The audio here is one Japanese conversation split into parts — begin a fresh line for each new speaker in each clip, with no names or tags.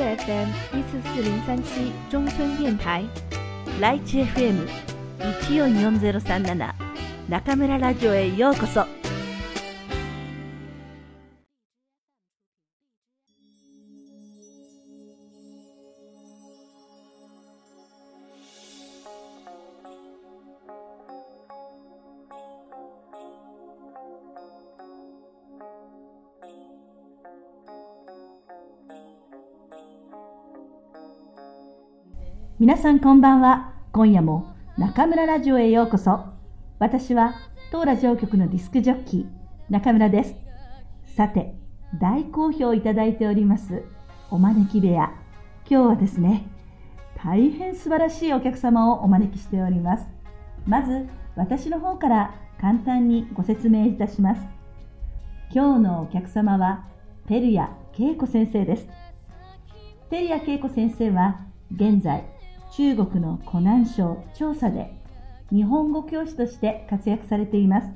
FM 一四四零三七中村電台ライチ FM 一四四ゼロ三七中村ラジオへようこそ。
皆さんこんばんは。今夜も中村ラジオへようこそ。私は当ラジオ局のディスクジョッキー中村です。さて、大好評いただいておりますお招き部屋。今日はですね、大変素晴らしいお客様をお招きしております。まず、私の方から簡単にご説明いたします。今日のお客様は、照屋恵子先生です。照屋恵子先生は、現在、中国の湖南省調査で日本語教師として活躍されています。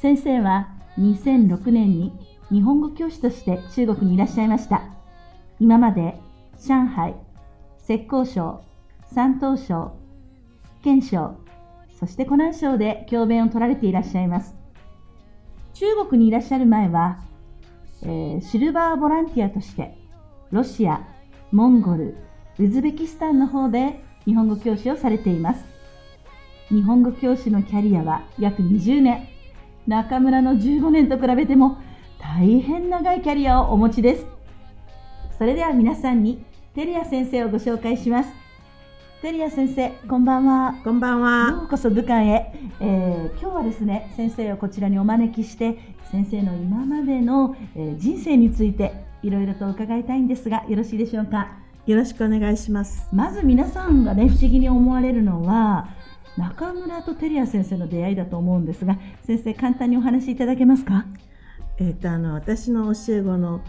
先生は2006年に日本語教師として中国にいらっしゃいました。今まで上海、浙江省、山東省、県省、そして湖南省で教鞭を取られていらっしゃいます。中国にいらっしゃる前は、えー、シルバーボランティアとしてロシア、モンゴル、ウズベキスタンの方で日本語教師をされています。日本語教師のキャリアは約20年。中村の15年と比べても大変長いキャリアをお持ちです。それでは皆さんにテリア先生をご紹介します。テリア先生、こんばんは。
こんばんは。
ようこそ武漢へ、えー、今日はですね、先生をこちらにお招きして、先生の今までの、えー、人生についていろいろと伺いたいんですが、よろしいでしょうか？
よろしくお願いします。
まず皆さんがね不思議に思われるのは中村とテリア先生の出会いだと思うんですが先生簡単にお話しいただけますか？
えっ、ー、とあの私の教え子の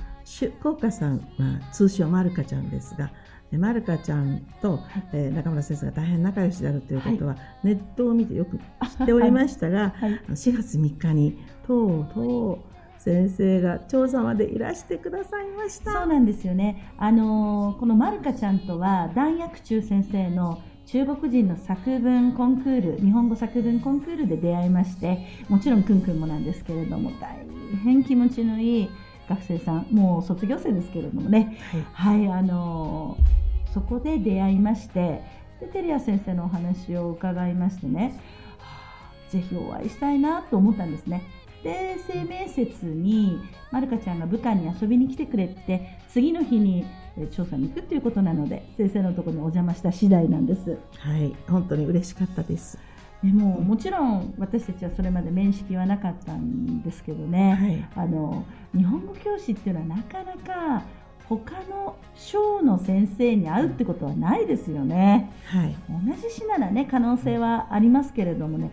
効果さんは通称まるかちゃんですがまるかちゃんと、はい、えー、中村先生が大変仲良しであるということは、はい、ネットを見てよく知っておりましたが、はい、4月3日にとうとう先生が調査までいらしてくださいました。
そうなんですよね。あのこのまるかちゃんとは弾薬中先生の中国人の作文コンクール日本語作文コンクールで出会いましてもちろんくんくんもなんですけれども大変気持ちのいい学生さんもう卒業生ですけれどもね、はい、はい、あのそこで出会いましてでテリア先生のお話を伺いましてね、はあ、ぜひお会いしたいなと思ったんですね。で生命節にまるかちゃんが武漢に遊びに来てくれて次の日に調査に行くということなので先生のところにお邪魔した次第なんです。
はい本当に嬉しかったです。
でももちろん私たちはそれまで面識はなかったんですけどね、はい、あの日本語教師っていうのはなかなか他の省の先生に会うってことはないですよね、はい、同じ市ならね可能性はありますけれどもね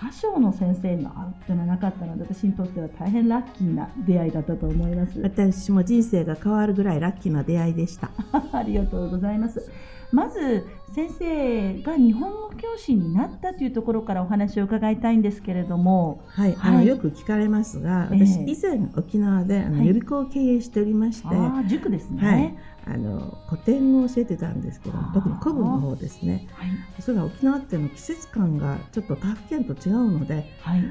他省の先生に会うっていうのはなかったので私にとっては大変ラッキーな出会いだったと思います。
私も人生が変わるぐらいラッキーな出会いでした。
ありがとうございます。まず先生が日本語教師になったというところからお話を伺いたいんですけれども、
はい、あの、よく聞かれますが、私、以前沖縄であの、予備校を経営しておりまして、あ
塾ですね、
はい、あの古典を教えてたんですけど特に古文の方ですね、はい、それが沖縄っての季節感がちょっと他府県と違うので、はい、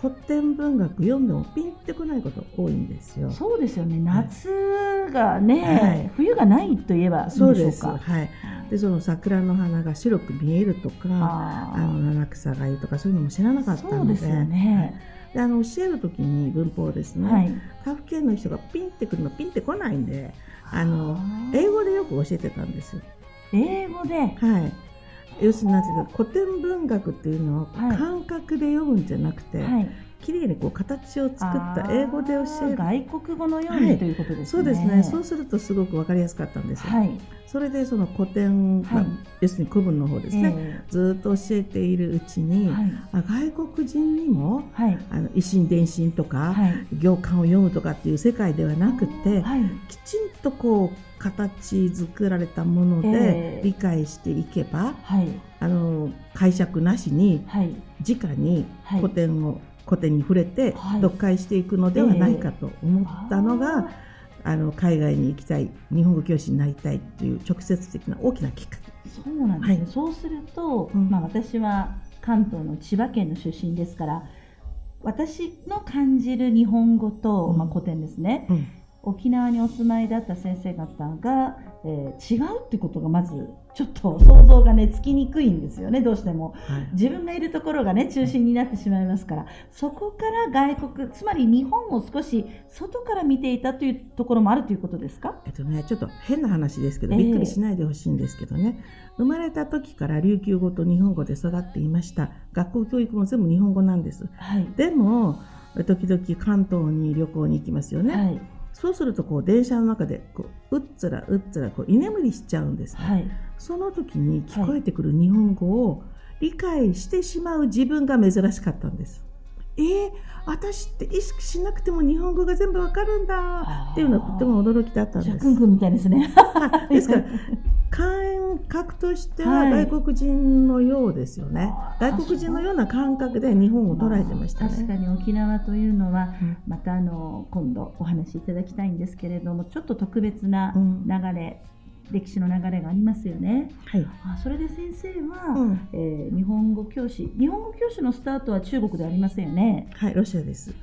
古典文学読んでもピンってこないこと多いんですよ。
そうですよね。夏がね、はい、冬がないといえば
そうですはい。でその桜の花が白く見えるとか、あの七草がゆとかそういうのも知らなかったので。そうですよね。であの教える時に文法ですね、はい、家父県の人がピンってくるのピンってこないんであの英語でよく教えてたんですよ。
英語で？
はい要するになんていうか古典文学っていうのを感覚で読むんじゃなくて、はい、綺麗にこう形を作った英語で教える。
外国語のように、はい、ということですね。
そうですね。そうするとすごく分かりやすかったんですよ、はい、それでその古典、まあ、要するに古文の方ですね、えー、ずっと教えているうちに、あ外国人にも、あの維新伝心とか、行間を読むとかっていう世界ではなくて、きちんとこう形作られたもので理解していけば、はい、あの解釈なしに、はい、直に古典を、古典に触れて読解していくのではないかと思ったのが、あの海外に行きたい日本語教師になりたいっていう直接的な大きなきっかけ。
そうなんですね、はい、そうすると、うん、まあ、私は関東の千葉県の出身ですから私の感じる日本語と、うん、まあ、古典ですね、うん沖縄にお住まいだった先生方が、えー、違うってことがまずちょっと想像がねつきにくいんですよね。どうしても、はい、自分がいるところがね中心になってしまいますから。そこから外国つまり日本を少し外から見ていたというところもあるということですか？
えっとねちょっと変な話ですけど、びっくりしないでほしいんですけどね。生まれた時から琉球語と日本語で育っていました。学校教育も全部日本語なんです、はい、でも時々関東に旅行に行きますよね、はいそうするとこう電車の中でこううっつらうっつらこう居眠りしちゃうんです、ね、はい、その時に聞こえてくる日本語を理解してしまう自分が珍しかったんです。えー、私って意識しなくても日本語が全部わかるんだっていうのはとても驚きだったんです。
みたいですね。
ですから 感覚としては外国人のようですよね、はい、外国人のような感覚で日本を捉えてましたね、
確かに沖縄というのは、またあの今度お話しいただきたいんですけれどもちょっと特別な流れ、うん、歴史の流れがありますよね。はい、あそれで先生は、うん、えー、日本語教師日本語教師のスタートは中国ではありませんよね。
はいロシアです。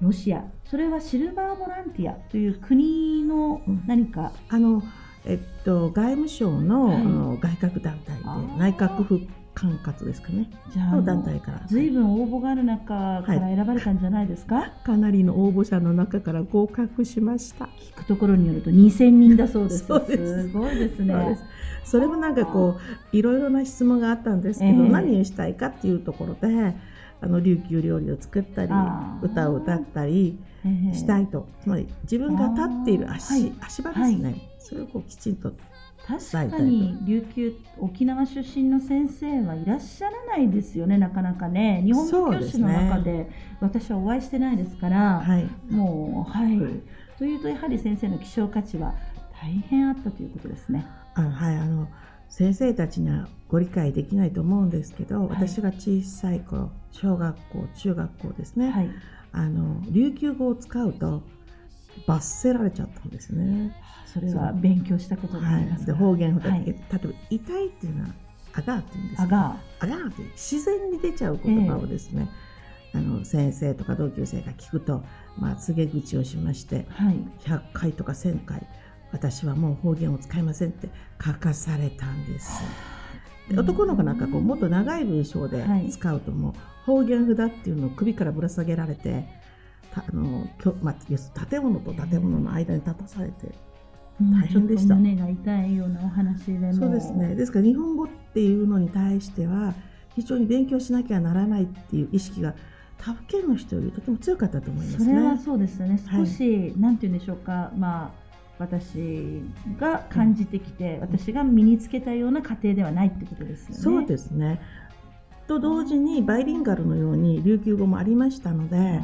ロシア。それはシルバーボランティアという国の何か、
うん、あのえっと、外務省のはい、の外郭団体で内閣府管轄ですかね。じゃあ団体から。
ずいぶん応募がある中から選ばれたんじゃないですか、はい、
かなりの応募者の中から合格しました。
聞くところによると2000人だそうです。す。ごいですね。
それもなんかこういろいろな質問があったんですけど、えー、何をしたいかっていうところであの琉球料理を作ったり歌を歌ったりしたいと、つまり自分が立っている足はい、足場ですね、はい、それをこうきちんと
確かに琉球沖縄出身の先生はいらっしゃらないですよねなかなかね。日本語教師の中で私はお会いしてないですから、はい、もうはい、というとやはり先生の希少価値は大変あったということですね。
あはい。あの先生たちにはご理解できないと思うんですけど、はい、私が小さい頃小学校中学校ですね、はい、あの琉球語を使うと罰せられちゃったんですね。
それは勉強したことがあります、はい、で
方言、はい、例えば痛いっていうのはアガーって言うんですアガー。アガーって自然に出ちゃう言葉をですね、えー、あの先生とか同級生が聞くと、まあ、告げ口をしまして、はい、100回とか1000回私はもう方言を使いませんって書かされたんです。で男の子なんかこうもっと長い文章で使うともう方言札っていうのを首からぶら下げられてあのまあ、建物と建物の間に立たされて大変でした、
うん、胸が痛いようなお話で
そうですね。ですから日本語っていうのに対しては非常に勉強しなきゃならないっていう意識が他府県の人よりとても強かったと思います、ね、
それはそうですね。少し、はい、なんて言うんでしょうか。まあ私が感じてきて、うん、私が身につけたような過程ではないってことですよね。
そうですね。と同時にバイリンガルのように琉球語もありましたので、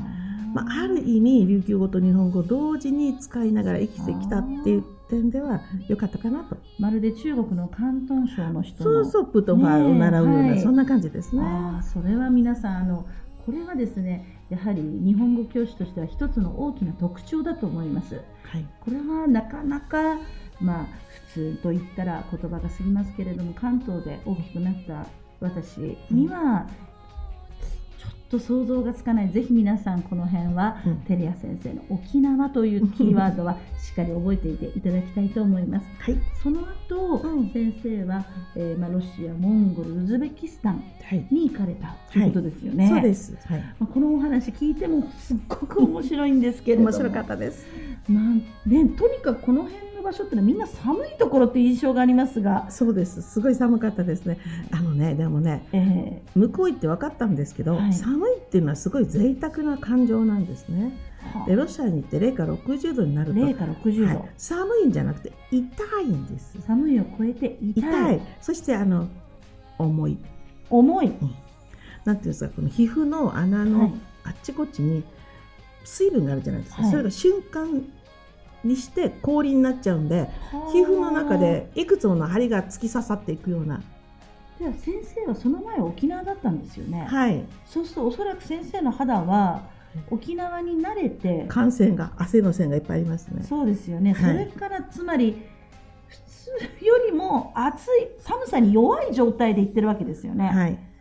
まあ、ある意味琉球語と日本語同時に使いながら生きてきたっていう点では良かったかなと
まるで中国の広東省の人
そうそうプトファーを習うような、はい、そんな感じですね。
あそれは皆さんあのこれはですねやはり日本語教師としては一つの大きな特徴だと思います。はい、これはなかなかまあ普通と言ったら言葉が過ぎますけれども関東で大きくなった私には、ちょっと想像がつかない。ぜひ皆さんこの辺は、うん、テレア先生の沖縄というキーワードはしっかり覚えていていただきたいと思います。はい、その後、うん、先生は、えーまあ、ロシア、モンゴル、ウズベキスタンに行かれたということですよね。
はい、そうです、はい。
まあ、このお話聞いてもすっごく面白いんですけれども。
面白かったです。
なんね、とにかくこの辺場所ってのはみんな寒いところって印象があります。が
そうです。すごい寒かったですね。あのねでもね、えー、向こう行って分かったんですけど、はい、寒いっていうのはすごい贅沢な感情なんですね。でロシアに行って零下60度になると
零下60度、はい、
寒いんじゃなくて痛いんです。
寒いを超えて
痛い。そしてあの重い。
重い、うん、
なんていうんですかこの皮膚の穴のあっちこっちに水分があるじゃないですか、はい、それが瞬間にして氷になっちゃうんで皮膚の中でいくつもの針が突き刺さっていくような。
では先生はその前沖縄だったんですよね。
はい。
そうするとおそらく先生の肌は沖縄に慣れて
感染が汗の線がいっぱいありますね
そうですよね、それからつまり普通よりも暑い寒さに弱い状態で行ってるわけですよね。
はい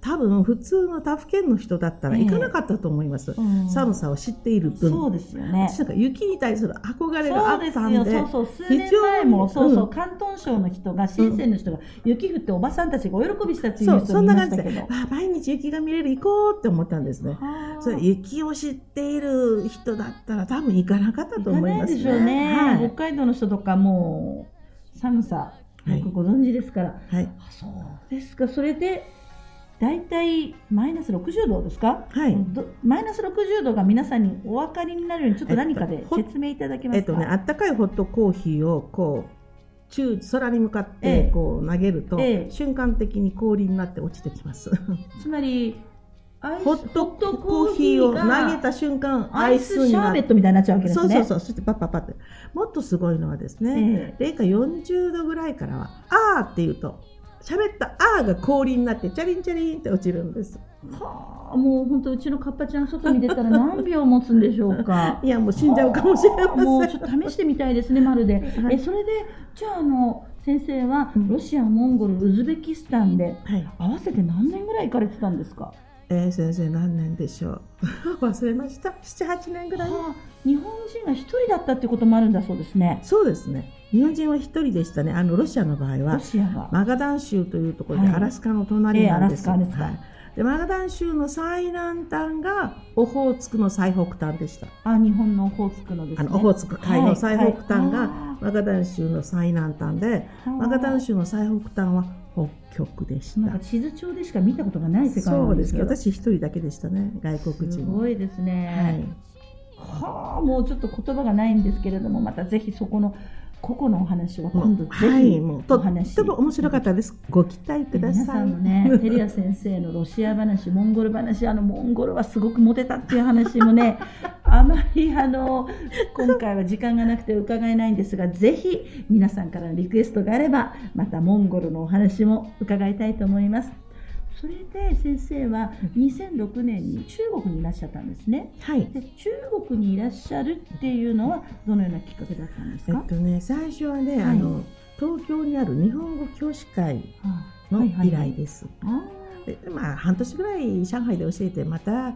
多分普通の他府県の人だったら行かなかったと思います、えーうん、寒さを知っている分。
そうですよね。
私なんか雪に対する憧れがあったんで。
そうそう数年前もそうそう、広東省の人が深センの人が雪降っておばさんたちがお喜びしたっていう人もいましたけど。
あ毎日雪が見れる行こうって思ったんですね。それ雪を知っている人だったら多分行かなかったと思いますね。
でしょうね、はい、北海道の人とかも寒さよくご存知ですから、はい、そうですか。それで大体マイナス60度ですか、
はい、
マイナス60度が皆さんにお分かりになるようにちょっと何かで説明いただけますか、えっとね、
あったかいホットコーヒーをこう中空に向かってこう投げると、ええ、瞬間的に氷になって落ちてきます。
つまり
ホットコーヒーを投げた瞬間
アイスシャーベットみたいになっちゃうわけですね。
そうそうそう。そしてパッパッパってもっとすごいのはですね、ええ、零下40度ぐらいからはあーって言うと喋った「あ」が氷になってチャリンチャリンって落ちるんです。
はあ、もう本当うちのカッパちゃん外に出たら何秒持つんでしょうか。
いやもう死んじゃうかもしれません。
もうちょっと試してみたいですねまるで。はい、えそれでじゃああの先生はロシア、モンゴル、ウズベキスタンで、はい、合わせて何年ぐらい行かれてたんですか？
えー、先生何年でしょう？忘れました78年ぐらい、はあ、
日本人が1人だったってこともあるんだそうですね
そうですね日本人は1人でしたねあのロシアの場合はマガダン州というところでアラスカの隣なんです、はいですか、でマガダン州の最南端がオホーツクの最北端でした。
あ、日本のオホーツクのですね。
オホーツク海の最北端がマガダン州の最南端で、マガダン州の最北端は北極でした。なんか
地図帳でしか見たことがない世界
そうですけど、私一人だけでしたね、外国人。す
ごいですね。はい。はあ、もうちょっと言葉がないんですけれども、またぜひそこの個々のお話は今度ぜひ、はい、もう
とっても面白かったです。ご期待ください。皆
さんのね、テリア先生のロシア話、モンゴル話、あのモンゴルはすごくモテたっていう話もね、あまりあの今回は時間がなくて伺えないんですが、ぜひ皆さんからのリクエストがあれば、またモンゴルのお話も伺いたいと思います。それで先生は2006年に中国にいらっしゃったんですね。
はい。
で中国にいらっしゃるっていうのはどのようなきっかけだったんですか？
えっとね最初はね、はい、あの東京にある日本語教師会の依頼です。でまあ半年ぐらい上海で教えてまた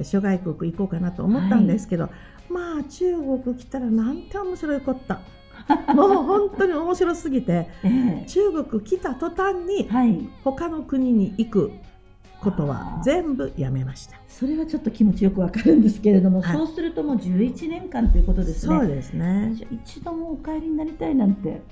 諸外国行こうかなと思ったんですけど、はい、まあ中国来たらなんて面白いこった。もう本当に面白すぎて、えー、中国来た途端に、はい、他の国に行くことは全部やめました。
それはちょっと気持ちよくわかるんですけれども、はい、そうするともう11年間ということですね。
そうですね。
一度もお帰りになりたいなんて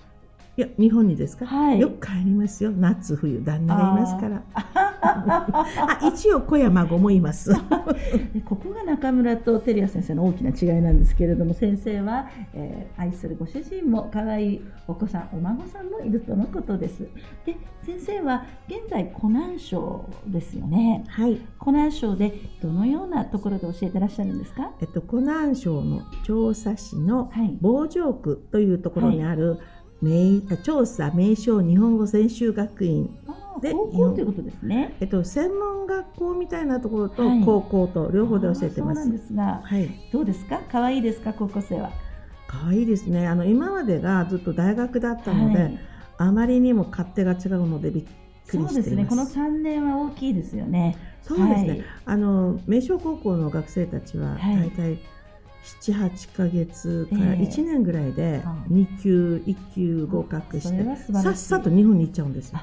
いや日本にですか、はい、よく帰りますよ。夏冬旦那がいますから。あ 一応小山子もいます。
ここが中村と照屋先生の大きな違いなんですけれども先生は、えー、愛するご主人も可愛いお子さんお孫さんもいるとのことです。で先生は現在湖南省ですよね。
はい。
湖南省でどのようなところで教えてらっしゃるんですか？
えっと湖南省の長沙市の防城区というところにある、はい名調査名称日本語専修学院。
で高校ということですね、
えっと、専門学校みたいなところと高校と両方で教えてます、はい、そうなん
ですが、はい、どうですか？可愛いですか？高校生は。
可愛いですね。あの今までがずっと大学だったので、はい、あまりにも勝手が違うのでびっくりしています。そうですね。
この3年は大きいですよね。
そうですね、あの名称高校の学生たちは大体、78か月から1年ぐらいで2級、1級合格してさっさと日本に行っちゃうんですよ。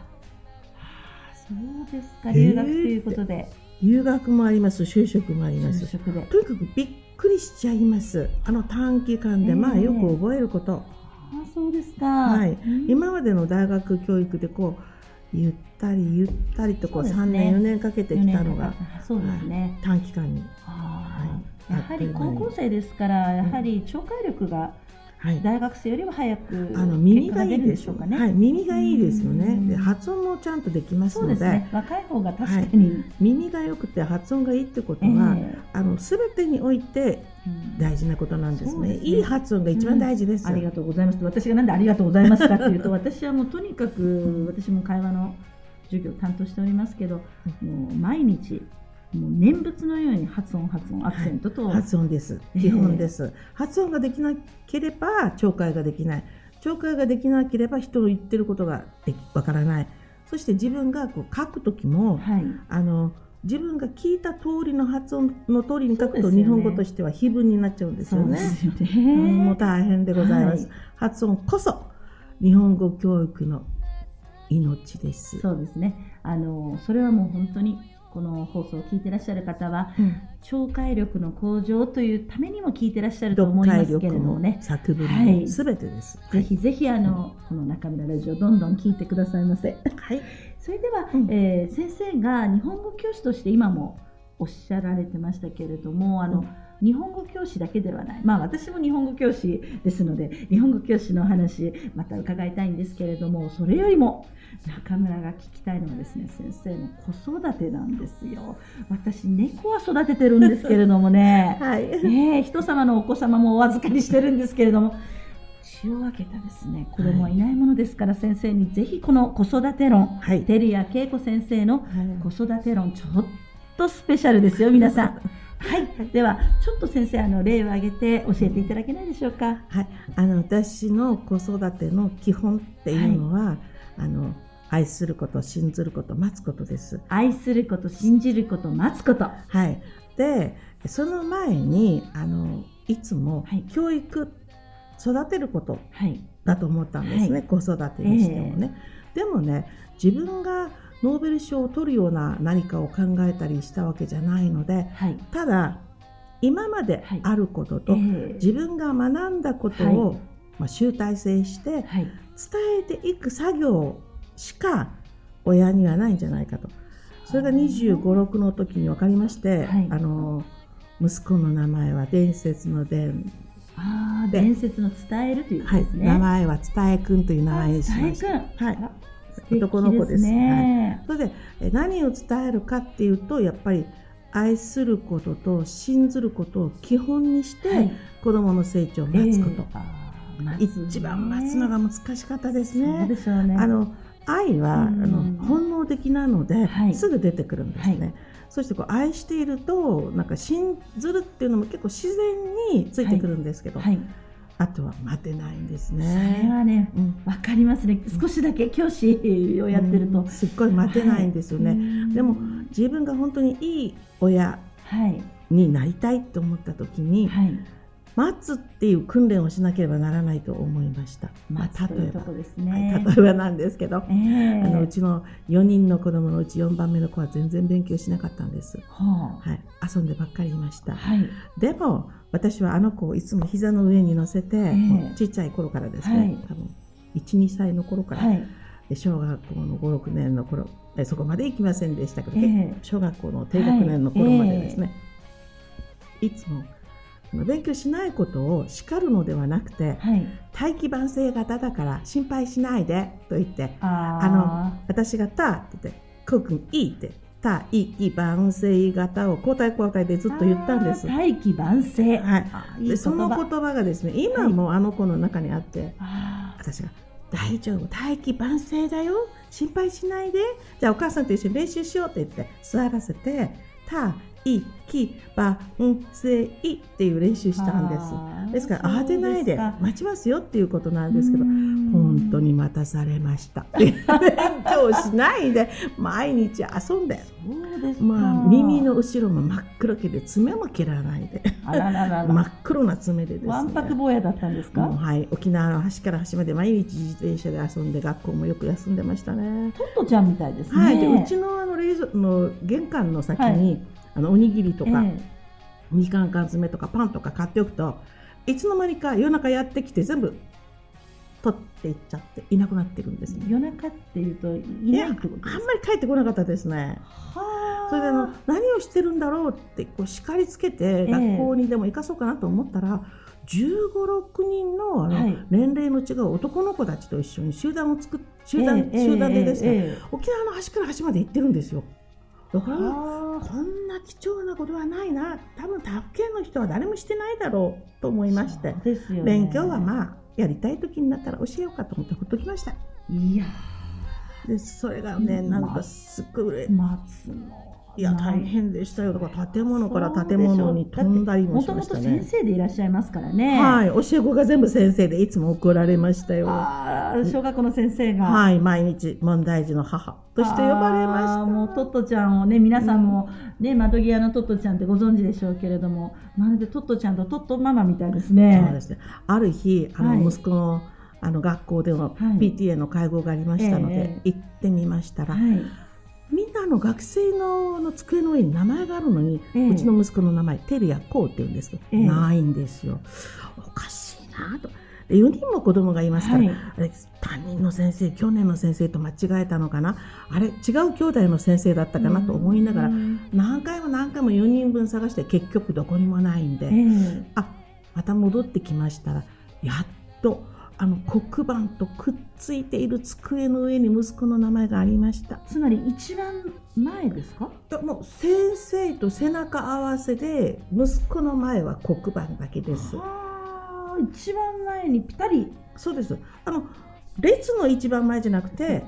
そうですか。留学ということで、
えー、留学もあります。就職もあります。とにかくびっくりしちゃいます。あの短期間で、まあよく覚えること。
あそうですか、
はい、今までの大学教育でこうゆったりゆったりとこう3年、4年かけてきたのが
そうですね、
短期間に。
はい、やはり高校生ですから、やはり聴解力が大学生よりは早くあの耳がいいでしょうかね。
はい、耳がいいですよね。で発音もちゃんとできますので、でね、
若い方が確かに、はい、
耳が良くて発音がいいってことは、えー、あのすべてにおいて大事なことなんですね。すね。いい発音が一番大事です、
うん、ありがとうございます。私がなんでありがとうございますかっていうと、私はもうとにかく私も会話の授業を担当しておりますけど、もう毎日もう念仏のように発音発音アクセントと、
はい、発音です。基本です、えー、発音ができなければ聴解ができない。聴解ができなければ人の言ってることがわからない。そして自分がこう書く時も、はい、あの自分が聞いた通りの発音の通りに書くと、日本語としては非文になっちゃうんですよね。うよね。もう大変でございます、はい、発音こそ日本語教育の命です。
そうですね。あのそれはもう本当にこの放送を聞いてらっしゃる方は、うん、聴解力の向上というためにも聞いてらっしゃると思いますけれどもね。
作文のすべてです、
はい、ぜひぜひあのこの中村ラジオどんどん聞いてくださいませ。はい。それでは、うん、えー、先生が日本語教師として今もおっしゃられてましたけれどもあの、うん日本語教師だけではない、まあ、私も日本語教師ですので日本語教師の話また伺いたいんですけれどもそれよりも中村が聞きたいのはですね先生の子育てなんですよ。私猫は育ててるんですけれどもね, はい、ね人様のお子様もお預かりしてるんですけれども。血を分けたですね子供はいないものですから、はい、先生にぜひこの子育て論、はい、照屋恵子先生の子育て論ちょっとスペシャルですよ皆さん。はい、ではちょっと先生あの例を挙げて教えていただけないでしょうか？
はい、あの私の子育ての基本っていうのは、はい、あの愛すること、信ずること、待つことです。
愛すること、信じること、待つこと。
はい。で、その前にあのいつも教育、育てることだと思ったんですね。はい、子育てにしてもね。えー、でもね、自分がノーベル賞を取るような何かを考えたりしたわけじゃないので、はい、ただ今まであることと、自分が学んだことを、はい、まあ、集大成して伝えていく作業しか親にはないんじゃないかと。それが2 5 6の時に分かりまして、あの息子の名前は伝説の伝。
あ伝説の伝えるというね、
はい、名前は伝えくんという名前にしました。はい男の子です。ね、はい、それで何を伝えるかっていうとやっぱり愛することと信ずることを基本にして、はい、子どもの成長を待つこと、えー、一番待つのが難しかったですね。
ね。あの
愛は、あの本能的なので、はい、すぐ出てくるんですね。はい、そしてこう愛しているとなんか信ずるっていうのも結構自然についてくるんですけど、はい、あとは待てないんですね。
それはね、わ、うん、かりますね。少しだけ教師をやってると、うん、
すっごい待てないんですよね。はい、でも自分が本当にいい親になりたいと思った時に、はい、待つっていう訓練をしなければならないと思いました。
まあ、例えば、
ね。はい、例えばなんですけど、えー、あのうちの4人の子供のうち4番目の子は全然勉強しなかったんです。はあ、はい、遊んでばっかりいました。はい、でも私はあの子をいつも膝の上に乗せて、えー、ちっちゃい頃からですね、はい、多分12歳の頃から、はい、小学校の56年の頃そこまで行きませんでしたけど、えー、小学校の低学年の頃までですね、いつも勉強しないことを叱るのではなくて、はい、大器晩成型だから心配しないでと言ってあの私が「た」って言って「こうくんいい」って「大器晩成型を交代交代でずっと言ったんです。
大器晩成。
はい。でその言葉がですね、今もあの子の中にあって、はい、私が大丈夫、大器晩成だよ。心配しないで。じゃあお母さんと一緒に練習しようって言って座らせて、たい、き、ば、ん、せいっていう練習したんです。ですから慌てないで待ちますよっていうことなんですけど、本当に待たされました。勉強しないで毎日遊んで。まあ耳の後ろも真っ黒けで爪も切らないで真っ黒な爪でですね。
わんぱく坊やだったんですか？
はい、沖縄の端から端まで毎日自転車で遊んで学校もよく休んでましたね。
トットちゃんみたいですね。
はい、でうちのあの冷蔵の玄関の先に、はいあのおにぎりとか、えー、みかん缶詰とかパンとか買っておくといつの間にか夜中やってきて全部取っていっちゃっていなくなってるんです、ね、
夜中っていうといないってことですか？
あんまり帰ってこなかったですね。それであの何をしてるんだろうってこう叱りつけて学校にでも行かそうかなと思ったら、えー、1 5 6人のあの、はい、年齢の違う男の子たちと一緒に集団を作っ集団、えー、集団でですね、えー、沖縄の端から端まで行ってるんですよ。だからこんな貴重なことはないな。多分他府県の人は誰もしてないだろうと思いまして、ね、勉強はまあやりたい時になったら教えようかと思ってほっときました。
いや
でそれがねなんかすっごい
待つの
いや大変でしたよ。だから建物から建物に飛んだりもしましたね。もとも
と先生でいらっしゃいますからね。
はい。教え子が全部先生でいつも怒られましたよ。
あ小学校の先生が。
はい。毎日問題児の母として呼ばれました。
もうトットちゃんをね皆さんもね、窓際のトットちゃんってご存知でしょうけれども。まるでトットちゃんとトットママみたいですね。
そうですね。ある日あの、息子のあの学校での PTA の会合がありましたので、はい、行ってみましたら、はいみんなの学生のの机の上に名前があるのに、えー、うちの息子の名前、テルヤコウって言うんですけど、えー、ないんですよ。おかしいなと。4人も子供がいますから、はい、あれ担任の先生去年の先生と間違えたのかな？あれ違う兄弟の先生だったかな？と思いながら何回も何回も4人分探して結局どこにもないんで、えー、あまた戻ってきましたらやっとあの黒板とくっついている机の上に息子の名前がありました。
つまり一番前ですか？
もう先生と背中合わせで息子の前は黒板だけです。
一番前にぴたり。
そうです。あの列の一番前じゃなくて、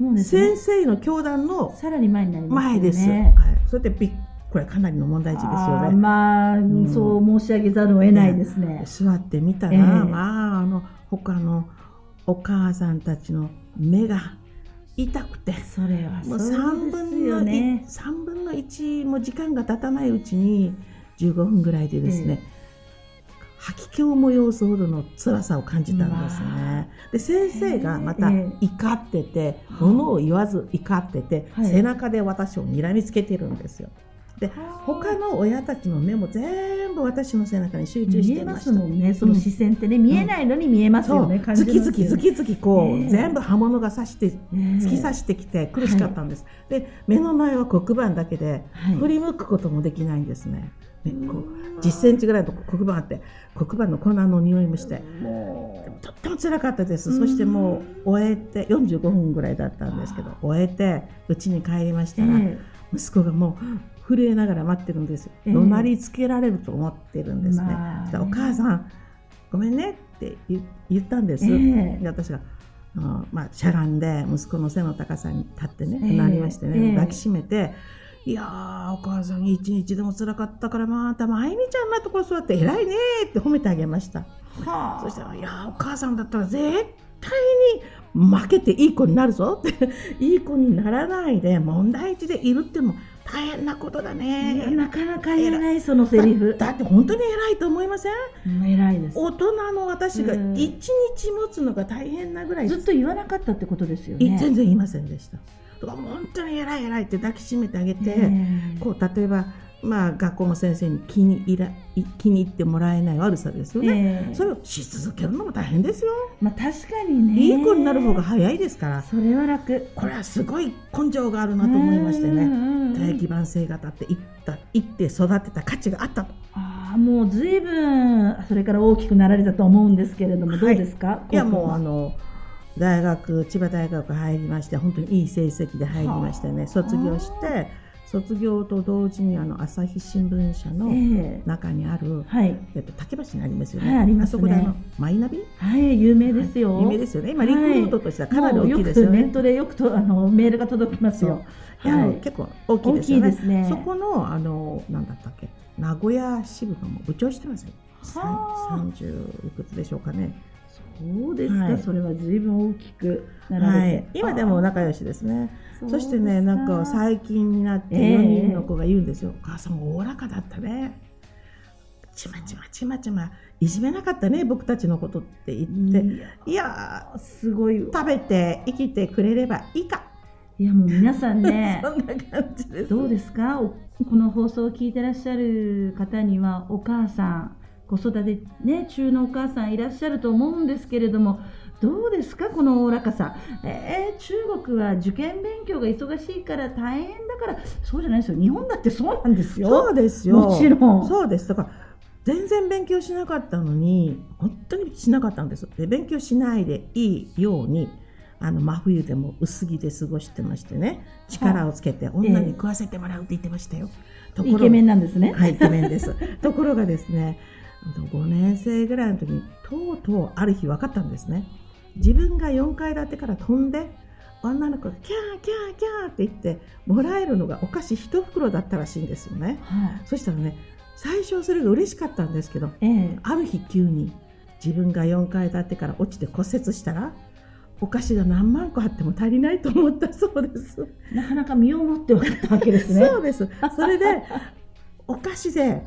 もうね、先生の教団の
さらに前になります、
ね、前です、はい、それでびこれかなりの問題児ですよね。
まあ、うん、そう申し上げざるを得ないですね、
座ってみたら、えー、まああの他のお母さんたちの目が痛くて。
それはもう3分のね
3分の1も時間が経たないうちに15分ぐらいでですね、吐き気を催すほどの辛さを感じたんですね。で先生がまた怒ってて、ものを言わず怒ってて、背中で私を睨みつけてるんですよ。で他の親たちの目も全部私の背中に集中してま
すもんね。その視線ってね、うん、見えないのに見えますよね、
う。ん、ズキズキズキズキこう、え。ー、全部刃物が刺して突き刺してきて苦しかったんです、はい、で目の前は黒板だけで、振り向くこともできないんですね、ねこう10センチぐらいの黒板あって黒板の粉の匂いもしてとっても辛かったです。そしてもう終えて45分ぐらいだったんですけど終えて家に帰りましたら、えー、息子がもう震えながら待ってるんですよ、えー、怒鳴りつけられると思ってるんですね、まあ、お母さんごめんねって言ったんです、えー、で私がまあ、しゃがんで息子の背の高さに立ってね、えー、なりましてね、抱きしめていやー、お母さん一日でも辛かったから、また、まゆみちゃんのところ座って偉いねって褒めてあげました。はあ、そしたら、いやお母さんだったら絶対に負けていい子になるぞって、いい子にならないで問題児でいるっていうのも大変なことだね。
なかなか言えない、そのセリフ。
だって本当に偉いと思いません？
偉いです。
大人の私が一日持つのが大変なぐらい、
ずっと言わなかったってことですよね。
全然言いませんでした。とか本当に偉い偉いって抱きしめてあげて、こう例えばまあ、学校の先生に気に入ら気に入ってもらえない悪さですよね、えー、それをし続けるのも大変ですよ、
まあ、確かにね。
いい子になる方が早いですから。
それは楽。
これはすごい根性があるなと思いましてね。大基盤性型っていったいって育てた価値があったと。
ああもうずいぶんそれから大きくなられたと思うんですけれども、どうですか？
いやもうあの大学千葉大学入りまして本当にいい成績で入りましてね卒業して卒業と同時にあの朝日新聞社の中にある、えー、はい、えっと竹橋にありますよね。はい、あります、ね、そこであのマイナビ、
はい、有名ですよ、
はい、有名ですよね。今リクルートとしてはかなり大きいですよね。
ネットでよくとあのメールが届きますよ。
はい、結構大きいですよね。ねそこのあのなんだったっけ？名古屋支部の部長してますよ。三十いくつでしょうかね。
そうですか、はい、それは随分大きくなられて、はい、
今でも仲良しですね。そしてねなんか最近になって4人の子が言うんですよ、えー、お母さんおおらかだったねちまちまちまちまいじめなかったね僕たちのことって言っていやすごい食べて生きてくれればいいか。
いやもう皆さんね
そんな感じです。
どうですか？この放送を聞いてらっしゃる方にはお母さん子育て、ね、中のお母さんいらっしゃると思うんですけれどもどうですかこのおおらかさ、えー、中国は受験勉強が忙しいから大変だからそうじゃないですよ。日本だってそうなんですよ。
そうですよ。
もちろん。
そうです。だから全然勉強しなかったのに本当にしなかったんです。で勉強しないでいいようにあの真冬でも薄着で過ごしてましてね力をつけて女に食わせてもらうって言ってましたよ、
えー、イケメンなんですね。
はいイケメンです。ところがですね5年生ぐらいの時にとうとうある日分かったんですね。自分が4階建てから飛んで女の子がキャーキャーキャーって言ってもらえるのがお菓子1袋だったらしいんですよね、はい、そしたらね最初それが嬉しかったんですけど、えー、ある日急に自分が4階建てから落ちて骨折したらお菓子が何万個あっても足りないと思ったそうです。
なかなか身をもって分かったわけですね。
そうです。それで お菓子で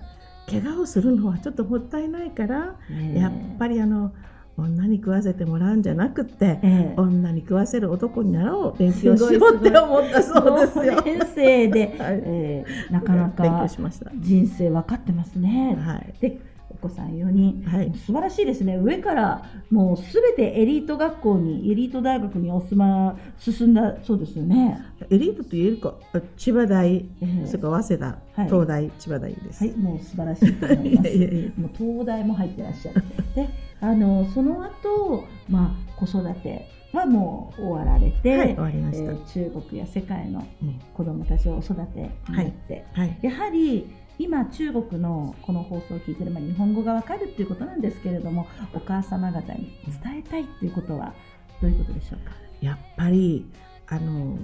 怪我をするのはちょっともったいないから、え。ー、やっぱりあの女に食わせてもらうんじゃなくて、えー、女に食わせる男になろう勉強しようって思ったそうですよ。
先生で、はい、えー、なかなか人生分かってますね。はい、でお子さん4人、はい、素晴らしいですね。上からもうすべてエリート学校にエリート大学にお住ま進んだそうですよね。
エリートと言えるか千葉大、えー、それから早稲田、はい、東大千葉大です。
はいもう素晴らしいと思います。もう東大も入ってらっしゃるであのその後、まあ子育てはもう終わられて、はい、終わりました、えー、中国や世界の子どもたちを育てになって、はい、やはり今中国のこの放送を聞いてる、まあ、日本語がわかるっていうことなんですけれどもお母様方に伝えたいっていうことはどういうことでしょうか？
やっぱりあの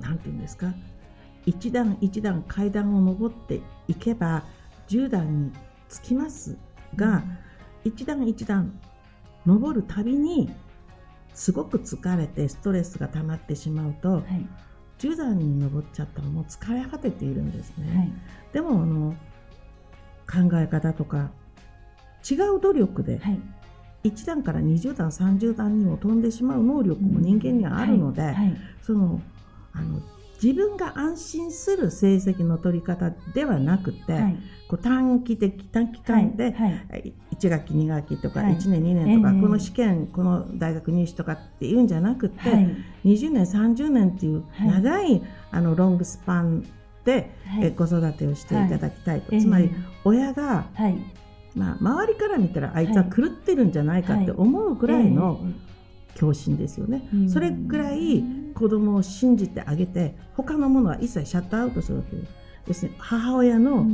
なんていうんですか？一段一段階段を上っていけば10段につきますが、うん。一段一段登るたびにすごく疲れてストレスが溜まってしまうと、はい、10段に登っちゃったらもう疲れ果てているんですね、はい、でもあの考え方とか違う努力で、はい、1段から20段30段にも飛んでしまう能力も人間にはあるので、そのあの自分が安心する成績の取り方ではなくて、はい、こう短期的短期間で、はい。1学期2学期とか1年2年とか、この試験この大学入試とかっていうんじゃなくて、はい、20年30年っていう長い、あのロングスパンで、え子育てをしていただきたいと、つまり親が、まあ、周りから見たらあいつは狂ってるんじゃないかって思うぐらいの教師ですよね、それぐらい子供を信じてあげて他のものは一切シャットアウトするわけです。ですね母親の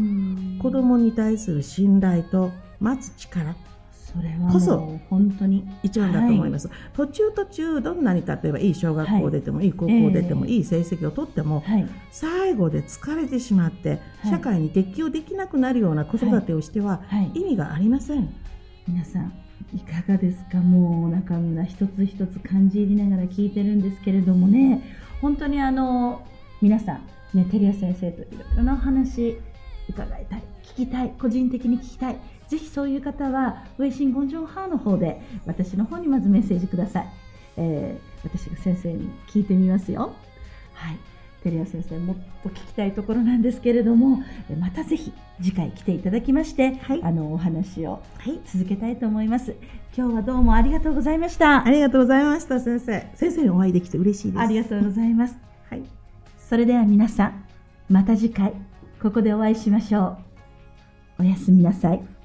子供に対する信頼と待つ力。
それはこそ本当に。
一番だと思います、はい、途中途中どんなに例えばいい小学校出ても、はい、いい高校出ても、えー、いい成績を取っても、はい、最後で疲れてしまって、社会に適応できなくなるような子育てをしては、意味がありません。
皆さんいかがですか？もう中村一つ一つ感じ入りながら聞いてるんですけれどもね。本当にあの皆さんね照屋先生といろいろなお話伺いたい聞きたい個人的に聞きたい。ぜひそういう方はウェイシンゴンジョンハーの方で私の方にまずメッセージください、えー、私が先生に聞いてみますよ。はい。照屋先生もっと聞きたいところなんですけれどもまたぜひ次回来ていただきまして、はい、あのお話を、はい、続けたいと思います。今日はどうもありがとうございました。
ありがとうございました先生。先生にお会いできて嬉しいです。
ありがとうございます。はい。それでは皆さんまた次回ここでお会いしましょう。おやすみなさい